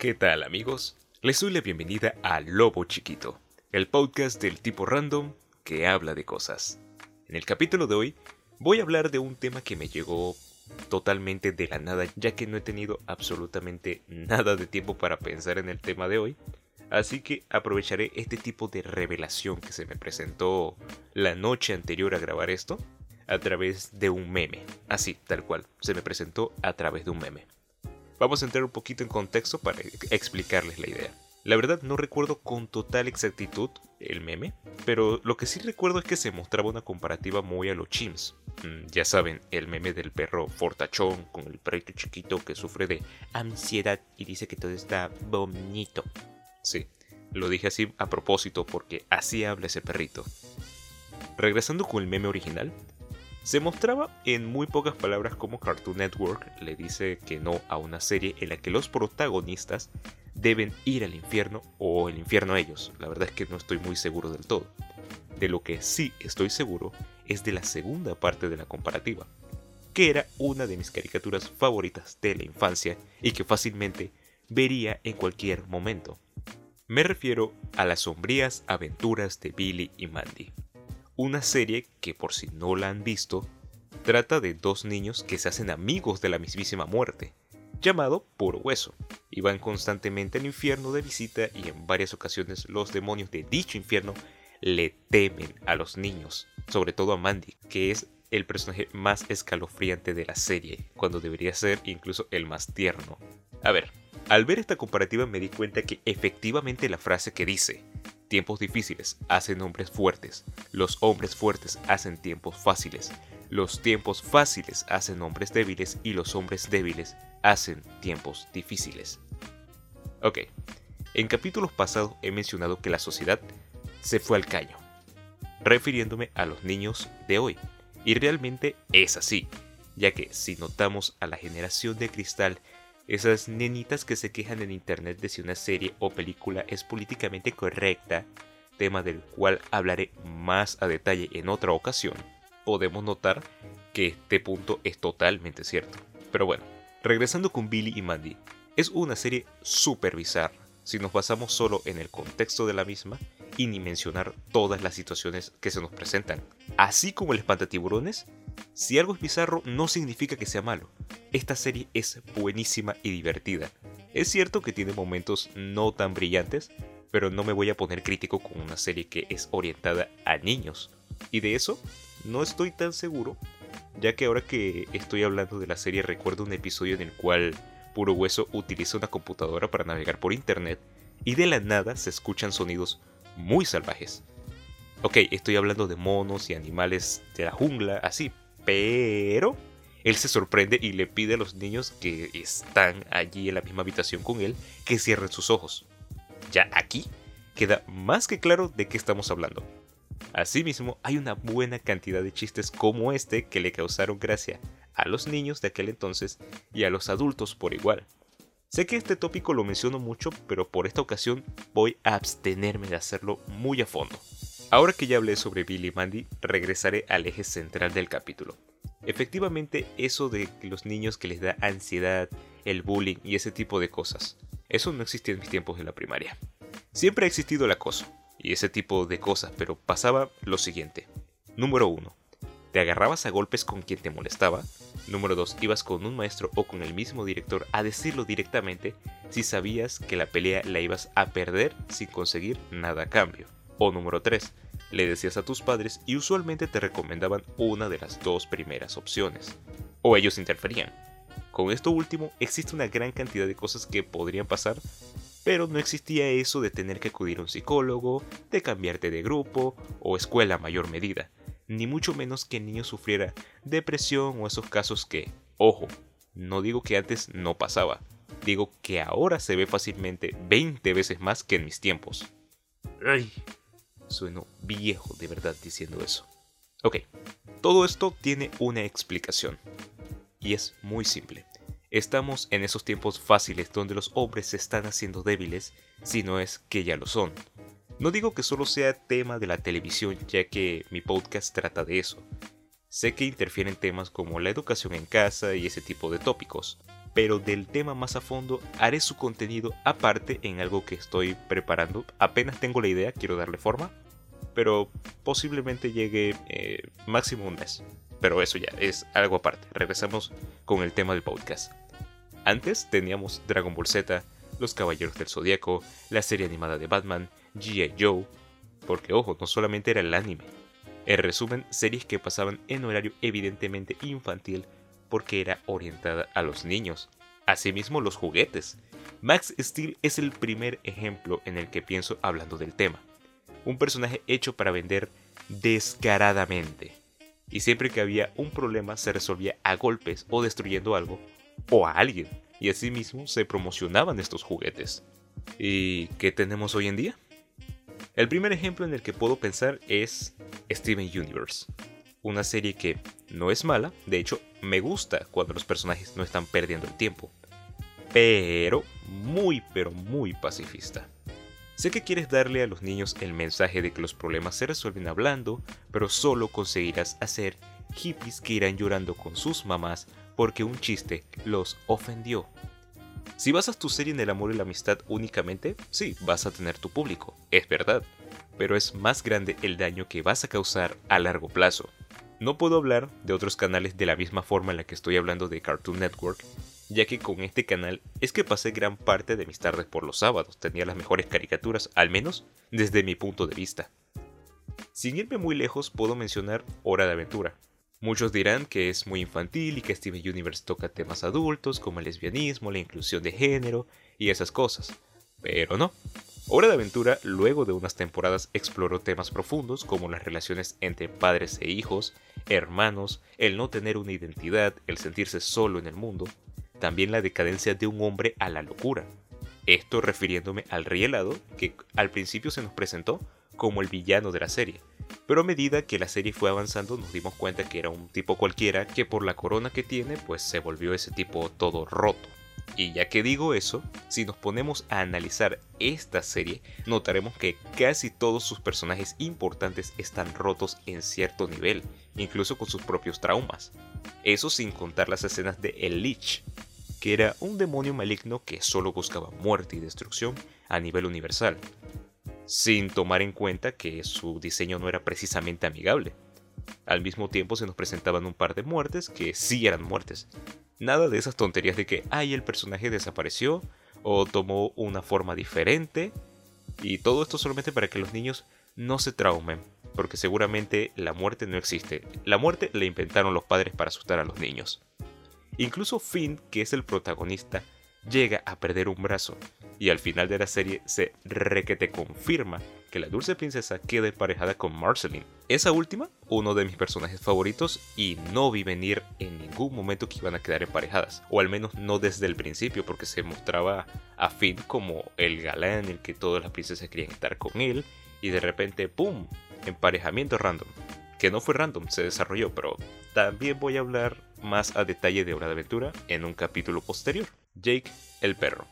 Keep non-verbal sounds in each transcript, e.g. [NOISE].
¿Qué tal amigos? Les doy la bienvenida a Lobo Chiquito, el podcast del tipo random que habla de cosas. En el capítulo de hoy voy a hablar de un tema que me llegó totalmente de la nada ya que no he tenido absolutamente nada de tiempo para pensar en el tema de hoy. Así que aprovecharé este tipo de revelación que se me presentó la noche anterior a grabar esto a través de un meme. Así, tal cual, se me presentó a través de un meme. Vamos a entrar un poquito en contexto para explicarles la idea. La verdad no recuerdo con total exactitud el meme, pero lo que sí recuerdo es que se mostraba una comparativa muy a los chims. Mm, ya saben, el meme del perro fortachón con el perrito chiquito que sufre de ansiedad y dice que todo está bonito. Sí, lo dije así a propósito porque así habla ese perrito. Regresando con el meme original, se mostraba en muy pocas palabras cómo Cartoon Network le dice que no a una serie en la que los protagonistas deben ir al infierno o el infierno a ellos. La verdad es que no estoy muy seguro del todo. De lo que sí estoy seguro es de la segunda parte de la comparativa, que era una de mis caricaturas favoritas de la infancia y que fácilmente vería en cualquier momento. Me refiero a las sombrías aventuras de Billy y Mandy una serie que por si no la han visto, trata de dos niños que se hacen amigos de la mismísima muerte, llamado Puro Hueso, y van constantemente al infierno de visita y en varias ocasiones los demonios de dicho infierno le temen a los niños, sobre todo a Mandy, que es el personaje más escalofriante de la serie, cuando debería ser incluso el más tierno. A ver, al ver esta comparativa me di cuenta que efectivamente la frase que dice, Tiempos difíciles hacen hombres fuertes, los hombres fuertes hacen tiempos fáciles, los tiempos fáciles hacen hombres débiles y los hombres débiles hacen tiempos difíciles. Ok, en capítulos pasados he mencionado que la sociedad se fue al caño, refiriéndome a los niños de hoy. Y realmente es así, ya que si notamos a la generación de cristal esas nenitas que se quejan en internet de si una serie o película es políticamente correcta, tema del cual hablaré más a detalle en otra ocasión, podemos notar que este punto es totalmente cierto. Pero bueno, regresando con Billy y Mandy, es una serie súper bizarra si nos basamos solo en el contexto de la misma y ni mencionar todas las situaciones que se nos presentan. Así como el espantatiburones, si algo es bizarro no significa que sea malo. Esta serie es buenísima y divertida. Es cierto que tiene momentos no tan brillantes, pero no me voy a poner crítico con una serie que es orientada a niños. Y de eso no estoy tan seguro, ya que ahora que estoy hablando de la serie recuerdo un episodio en el cual Puro Hueso utiliza una computadora para navegar por internet y de la nada se escuchan sonidos muy salvajes. Ok, estoy hablando de monos y animales de la jungla, así, pero él se sorprende y le pide a los niños que están allí en la misma habitación con él que cierren sus ojos. Ya aquí queda más que claro de qué estamos hablando. Asimismo, hay una buena cantidad de chistes como este que le causaron gracia a los niños de aquel entonces y a los adultos por igual. Sé que este tópico lo menciono mucho, pero por esta ocasión voy a abstenerme de hacerlo muy a fondo. Ahora que ya hablé sobre Billy y Mandy, regresaré al eje central del capítulo. Efectivamente, eso de los niños que les da ansiedad, el bullying y ese tipo de cosas. Eso no existía en mis tiempos de la primaria. Siempre ha existido el acoso y ese tipo de cosas, pero pasaba lo siguiente. Número 1 te agarrabas a golpes con quien te molestaba. Número 2. Ibas con un maestro o con el mismo director a decirlo directamente si sabías que la pelea la ibas a perder sin conseguir nada a cambio. O número 3. Le decías a tus padres y usualmente te recomendaban una de las dos primeras opciones. O ellos interferían. Con esto último existe una gran cantidad de cosas que podrían pasar, pero no existía eso de tener que acudir a un psicólogo, de cambiarte de grupo o escuela a mayor medida ni mucho menos que el niño sufriera depresión o esos casos que, ojo, no digo que antes no pasaba, digo que ahora se ve fácilmente 20 veces más que en mis tiempos. Ay, sueno viejo de verdad diciendo eso. Ok, todo esto tiene una explicación. Y es muy simple. Estamos en esos tiempos fáciles donde los hombres se están haciendo débiles, si no es que ya lo son. No digo que solo sea tema de la televisión, ya que mi podcast trata de eso. Sé que interfieren temas como la educación en casa y ese tipo de tópicos, pero del tema más a fondo haré su contenido aparte en algo que estoy preparando. Apenas tengo la idea, quiero darle forma, pero posiblemente llegue eh, máximo un mes. Pero eso ya es algo aparte. Regresamos con el tema del podcast. Antes teníamos Dragon Ball Z, Los Caballeros del Zodíaco, la serie animada de Batman, G.I. Joe, porque ojo, no solamente era el anime. En resumen, series que pasaban en horario evidentemente infantil porque era orientada a los niños. Asimismo, los juguetes. Max Steel es el primer ejemplo en el que pienso hablando del tema. Un personaje hecho para vender descaradamente. Y siempre que había un problema se resolvía a golpes o destruyendo algo o a alguien. Y asimismo se promocionaban estos juguetes. ¿Y qué tenemos hoy en día? El primer ejemplo en el que puedo pensar es Steven Universe, una serie que no es mala, de hecho me gusta cuando los personajes no están perdiendo el tiempo, pero muy pero muy pacifista. Sé que quieres darle a los niños el mensaje de que los problemas se resuelven hablando, pero solo conseguirás hacer hippies que irán llorando con sus mamás porque un chiste los ofendió. Si basas tu serie en el amor y la amistad únicamente, sí, vas a tener tu público, es verdad, pero es más grande el daño que vas a causar a largo plazo. No puedo hablar de otros canales de la misma forma en la que estoy hablando de Cartoon Network, ya que con este canal es que pasé gran parte de mis tardes por los sábados, tenía las mejores caricaturas, al menos desde mi punto de vista. Sin irme muy lejos, puedo mencionar Hora de Aventura, Muchos dirán que es muy infantil y que Steven Universe toca temas adultos como el lesbianismo, la inclusión de género y esas cosas. Pero no. Hora de Aventura, luego de unas temporadas, exploró temas profundos como las relaciones entre padres e hijos, hermanos, el no tener una identidad, el sentirse solo en el mundo, también la decadencia de un hombre a la locura. Esto refiriéndome al rey helado, que al principio se nos presentó como el villano de la serie, pero a medida que la serie fue avanzando nos dimos cuenta que era un tipo cualquiera que por la corona que tiene pues se volvió ese tipo todo roto. Y ya que digo eso, si nos ponemos a analizar esta serie, notaremos que casi todos sus personajes importantes están rotos en cierto nivel, incluso con sus propios traumas. Eso sin contar las escenas de El Lich, que era un demonio maligno que solo buscaba muerte y destrucción a nivel universal, sin tomar en cuenta que su diseño no era precisamente amigable. Al mismo tiempo se nos presentaban un par de muertes que sí eran muertes. Nada de esas tonterías de que, ay, el personaje desapareció o tomó una forma diferente. Y todo esto solamente para que los niños no se traumen, porque seguramente la muerte no existe. La muerte la inventaron los padres para asustar a los niños. Incluso Finn, que es el protagonista, llega a perder un brazo y al final de la serie se requete confirma que la dulce princesa queda emparejada con Marceline. Esa última, uno de mis personajes favoritos y no vi venir en ningún momento que iban a quedar emparejadas, o al menos no desde el principio porque se mostraba a Finn como el galán en el que todas las princesas querían estar con él y de repente ¡pum! emparejamiento random. Que no fue random, se desarrolló, pero también voy a hablar más a detalle de Hora de Aventura en un capítulo posterior. Jake el perro.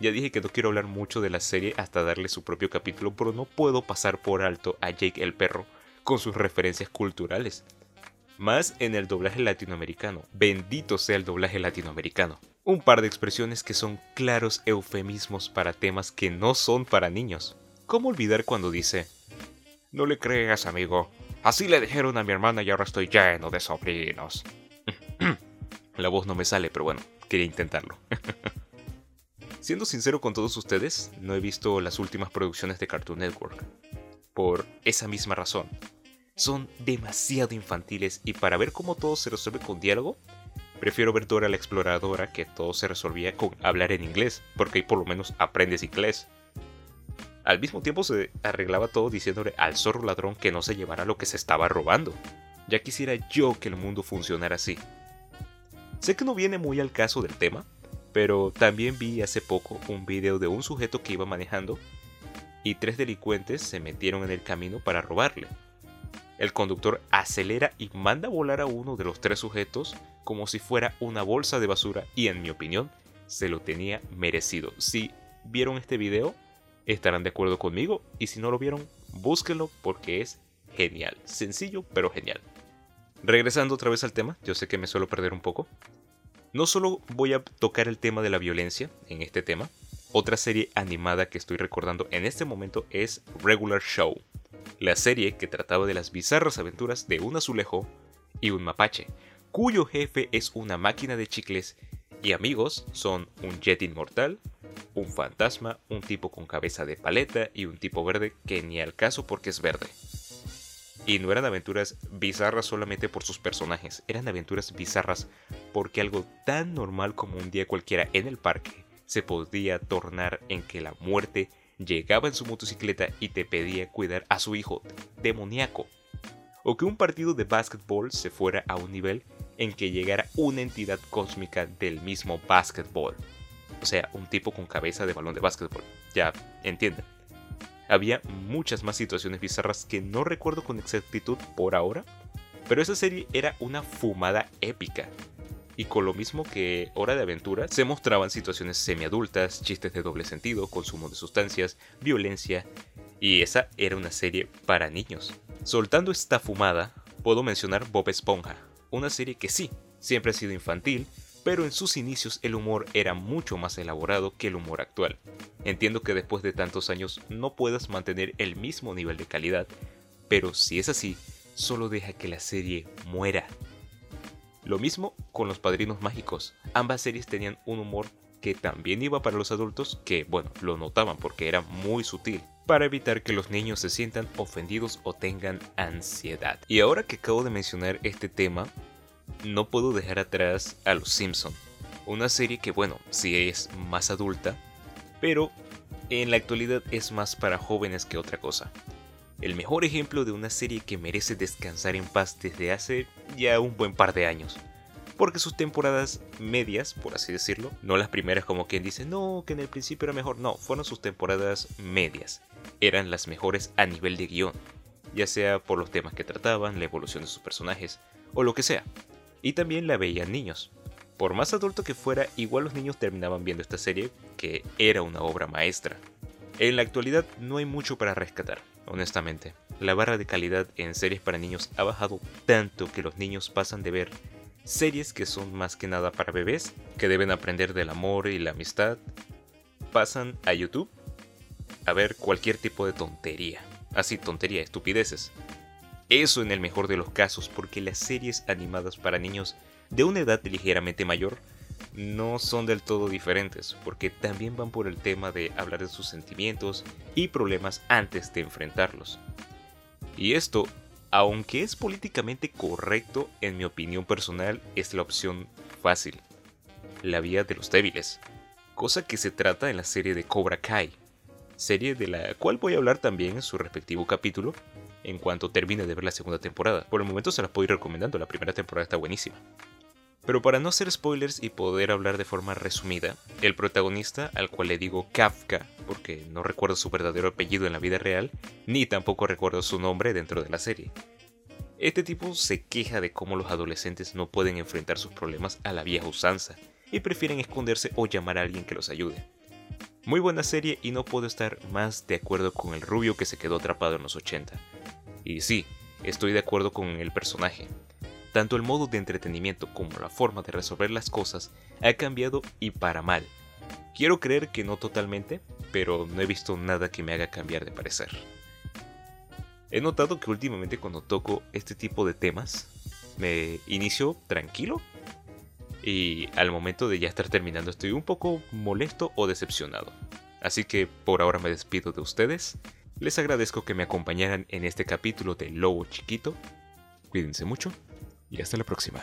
Ya dije que no quiero hablar mucho de la serie hasta darle su propio capítulo, pero no puedo pasar por alto a Jake el perro con sus referencias culturales. Más en el doblaje latinoamericano. Bendito sea el doblaje latinoamericano. Un par de expresiones que son claros eufemismos para temas que no son para niños. ¿Cómo olvidar cuando dice, no le creas amigo, así le dijeron a mi hermana y ahora estoy lleno de sobrinos? [CLEARS THROAT] La voz no me sale, pero bueno, quería intentarlo. [LAUGHS] Siendo sincero con todos ustedes, no he visto las últimas producciones de Cartoon Network. Por esa misma razón. Son demasiado infantiles y para ver cómo todo se resuelve con diálogo, prefiero ver Dora la Exploradora que todo se resolvía con hablar en inglés, porque ahí por lo menos aprendes inglés. Al mismo tiempo se arreglaba todo diciéndole al zorro ladrón que no se llevara lo que se estaba robando. Ya quisiera yo que el mundo funcionara así. Sé que no viene muy al caso del tema, pero también vi hace poco un video de un sujeto que iba manejando y tres delincuentes se metieron en el camino para robarle. El conductor acelera y manda a volar a uno de los tres sujetos como si fuera una bolsa de basura y en mi opinión se lo tenía merecido. Si vieron este video estarán de acuerdo conmigo y si no lo vieron búsquenlo porque es genial, sencillo pero genial. Regresando otra vez al tema, yo sé que me suelo perder un poco. No solo voy a tocar el tema de la violencia en este tema, otra serie animada que estoy recordando en este momento es Regular Show, la serie que trataba de las bizarras aventuras de un azulejo y un mapache, cuyo jefe es una máquina de chicles y amigos son un jet inmortal, un fantasma, un tipo con cabeza de paleta y un tipo verde que ni al caso porque es verde. Y no eran aventuras bizarras solamente por sus personajes, eran aventuras bizarras porque algo tan normal como un día cualquiera en el parque se podía tornar en que la muerte llegaba en su motocicleta y te pedía cuidar a su hijo demoníaco. O que un partido de básquetbol se fuera a un nivel en que llegara una entidad cósmica del mismo básquetbol. O sea, un tipo con cabeza de balón de básquetbol. Ya entienden. Había muchas más situaciones bizarras que no recuerdo con exactitud por ahora, pero esa serie era una fumada épica. Y con lo mismo que Hora de Aventura, se mostraban situaciones semiadultas, chistes de doble sentido, consumo de sustancias, violencia, y esa era una serie para niños. Soltando esta fumada, puedo mencionar Bob Esponja, una serie que sí, siempre ha sido infantil, pero en sus inicios el humor era mucho más elaborado que el humor actual. Entiendo que después de tantos años no puedas mantener el mismo nivel de calidad, pero si es así, solo deja que la serie muera. Lo mismo con Los Padrinos Mágicos, ambas series tenían un humor que también iba para los adultos, que bueno, lo notaban porque era muy sutil, para evitar que los niños se sientan ofendidos o tengan ansiedad. Y ahora que acabo de mencionar este tema, no puedo dejar atrás a Los Simpson, una serie que bueno, sí es más adulta, pero en la actualidad es más para jóvenes que otra cosa. El mejor ejemplo de una serie que merece descansar en paz desde hace ya un buen par de años. Porque sus temporadas medias, por así decirlo, no las primeras como quien dice, no, que en el principio era mejor, no, fueron sus temporadas medias. Eran las mejores a nivel de guion, ya sea por los temas que trataban, la evolución de sus personajes, o lo que sea y también la veían niños. Por más adulto que fuera, igual los niños terminaban viendo esta serie, que era una obra maestra. En la actualidad no hay mucho para rescatar, honestamente. La barra de calidad en series para niños ha bajado tanto que los niños pasan de ver series que son más que nada para bebés, que deben aprender del amor y la amistad, pasan a YouTube a ver cualquier tipo de tontería. Así, tontería, estupideces. Eso en el mejor de los casos, porque las series animadas para niños de una edad ligeramente mayor no son del todo diferentes, porque también van por el tema de hablar de sus sentimientos y problemas antes de enfrentarlos. Y esto, aunque es políticamente correcto, en mi opinión personal, es la opción fácil, la vía de los débiles, cosa que se trata en la serie de Cobra Kai, serie de la cual voy a hablar también en su respectivo capítulo, en cuanto termine de ver la segunda temporada. Por el momento se las puedo ir recomendando, la primera temporada está buenísima. Pero para no hacer spoilers y poder hablar de forma resumida, el protagonista, al cual le digo Kafka, porque no recuerdo su verdadero apellido en la vida real, ni tampoco recuerdo su nombre dentro de la serie. Este tipo se queja de cómo los adolescentes no pueden enfrentar sus problemas a la vieja usanza, y prefieren esconderse o llamar a alguien que los ayude. Muy buena serie y no puedo estar más de acuerdo con el rubio que se quedó atrapado en los 80. Y sí, estoy de acuerdo con el personaje. Tanto el modo de entretenimiento como la forma de resolver las cosas ha cambiado y para mal. Quiero creer que no totalmente, pero no he visto nada que me haga cambiar de parecer. He notado que últimamente cuando toco este tipo de temas, me inicio tranquilo y al momento de ya estar terminando estoy un poco molesto o decepcionado. Así que por ahora me despido de ustedes les agradezco que me acompañaran en este capítulo de Lobo Chiquito. Cuídense mucho y hasta la próxima.